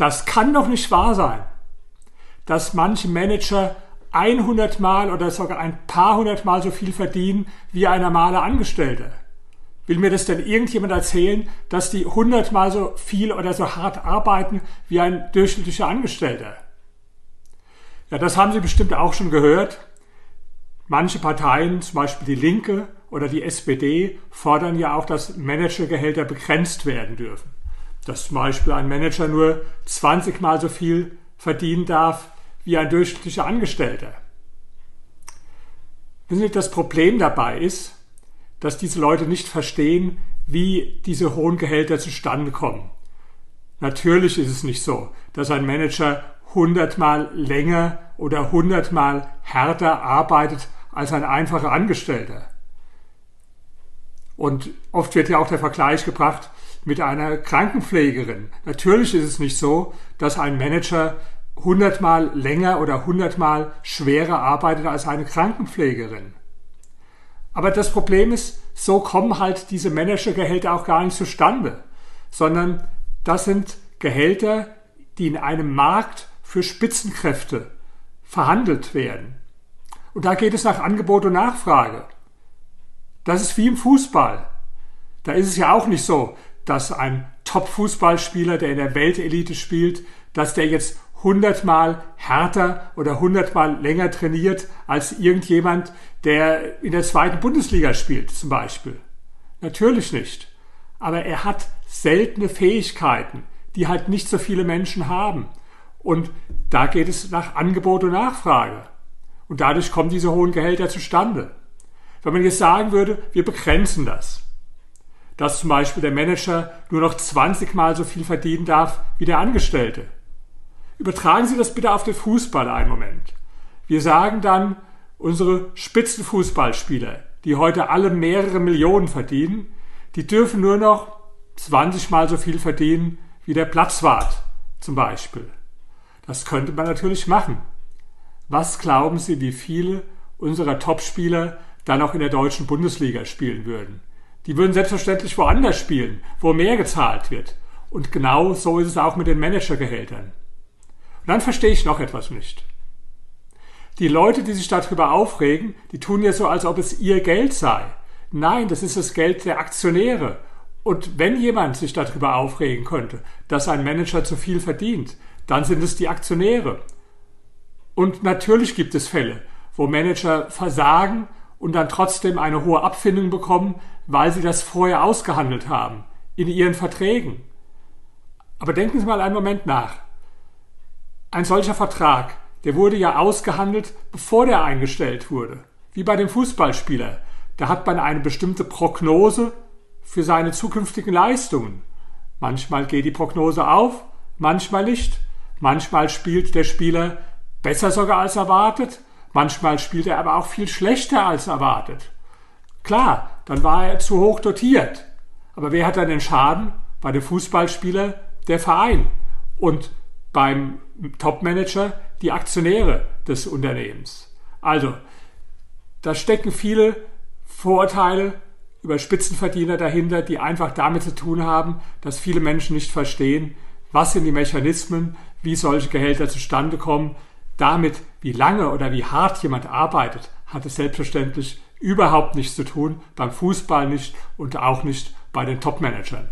das kann doch nicht wahr sein, dass manche Manager 100 Mal oder sogar ein paar hundert Mal so viel verdienen wie ein normaler Angestellter. Will mir das denn irgendjemand erzählen, dass die 100 Mal so viel oder so hart arbeiten wie ein durchschnittlicher Angestellter? Ja, das haben Sie bestimmt auch schon gehört. Manche Parteien, zum Beispiel die Linke oder die SPD, fordern ja auch, dass Managergehälter begrenzt werden dürfen. Dass zum Beispiel ein Manager nur 20 Mal so viel verdienen darf wie ein durchschnittlicher Angestellter. Wissen Sie, das Problem dabei ist, dass diese Leute nicht verstehen, wie diese hohen Gehälter zustande kommen. Natürlich ist es nicht so, dass ein Manager hundertmal länger oder hundertmal härter arbeitet als ein einfacher Angestellter. Und oft wird ja auch der Vergleich gebracht mit einer Krankenpflegerin. Natürlich ist es nicht so, dass ein Manager hundertmal länger oder hundertmal schwerer arbeitet als eine Krankenpflegerin. Aber das Problem ist, so kommen halt diese Managergehälter auch gar nicht zustande, sondern das sind Gehälter, die in einem Markt für Spitzenkräfte verhandelt werden. Und da geht es nach Angebot und Nachfrage. Das ist wie im Fußball. Da ist es ja auch nicht so, dass ein Top-Fußballspieler, der in der Weltelite spielt, dass der jetzt hundertmal härter oder hundertmal länger trainiert als irgendjemand, der in der zweiten Bundesliga spielt, zum Beispiel. Natürlich nicht. Aber er hat seltene Fähigkeiten, die halt nicht so viele Menschen haben. Und da geht es nach Angebot und Nachfrage. Und dadurch kommen diese hohen Gehälter zustande. Wenn man jetzt sagen würde, wir begrenzen das, dass zum Beispiel der Manager nur noch 20 Mal so viel verdienen darf wie der Angestellte, Übertragen Sie das bitte auf den Fußball einen Moment. Wir sagen dann, unsere Spitzenfußballspieler, die heute alle mehrere Millionen verdienen, die dürfen nur noch 20 mal so viel verdienen wie der Platzwart zum Beispiel. Das könnte man natürlich machen. Was glauben Sie, wie viele unserer Topspieler dann auch in der deutschen Bundesliga spielen würden? Die würden selbstverständlich woanders spielen, wo mehr gezahlt wird. Und genau so ist es auch mit den Managergehältern. Und dann verstehe ich noch etwas nicht. Die Leute, die sich darüber aufregen, die tun ja so, als ob es ihr Geld sei. Nein, das ist das Geld der Aktionäre. Und wenn jemand sich darüber aufregen könnte, dass ein Manager zu viel verdient, dann sind es die Aktionäre. Und natürlich gibt es Fälle, wo Manager versagen und dann trotzdem eine hohe Abfindung bekommen, weil sie das vorher ausgehandelt haben in ihren Verträgen. Aber denken Sie mal einen Moment nach. Ein solcher Vertrag, der wurde ja ausgehandelt, bevor der eingestellt wurde. Wie bei dem Fußballspieler. Da hat man eine bestimmte Prognose für seine zukünftigen Leistungen. Manchmal geht die Prognose auf, manchmal nicht. Manchmal spielt der Spieler besser sogar als erwartet, manchmal spielt er aber auch viel schlechter als erwartet. Klar, dann war er zu hoch dotiert. Aber wer hat dann den Schaden? Bei dem Fußballspieler der Verein. Und beim Topmanager die Aktionäre des Unternehmens. Also, da stecken viele Vorurteile über Spitzenverdiener dahinter, die einfach damit zu tun haben, dass viele Menschen nicht verstehen, was sind die Mechanismen, wie solche Gehälter zustande kommen. Damit, wie lange oder wie hart jemand arbeitet, hat es selbstverständlich überhaupt nichts zu tun, beim Fußball nicht und auch nicht bei den Topmanagern.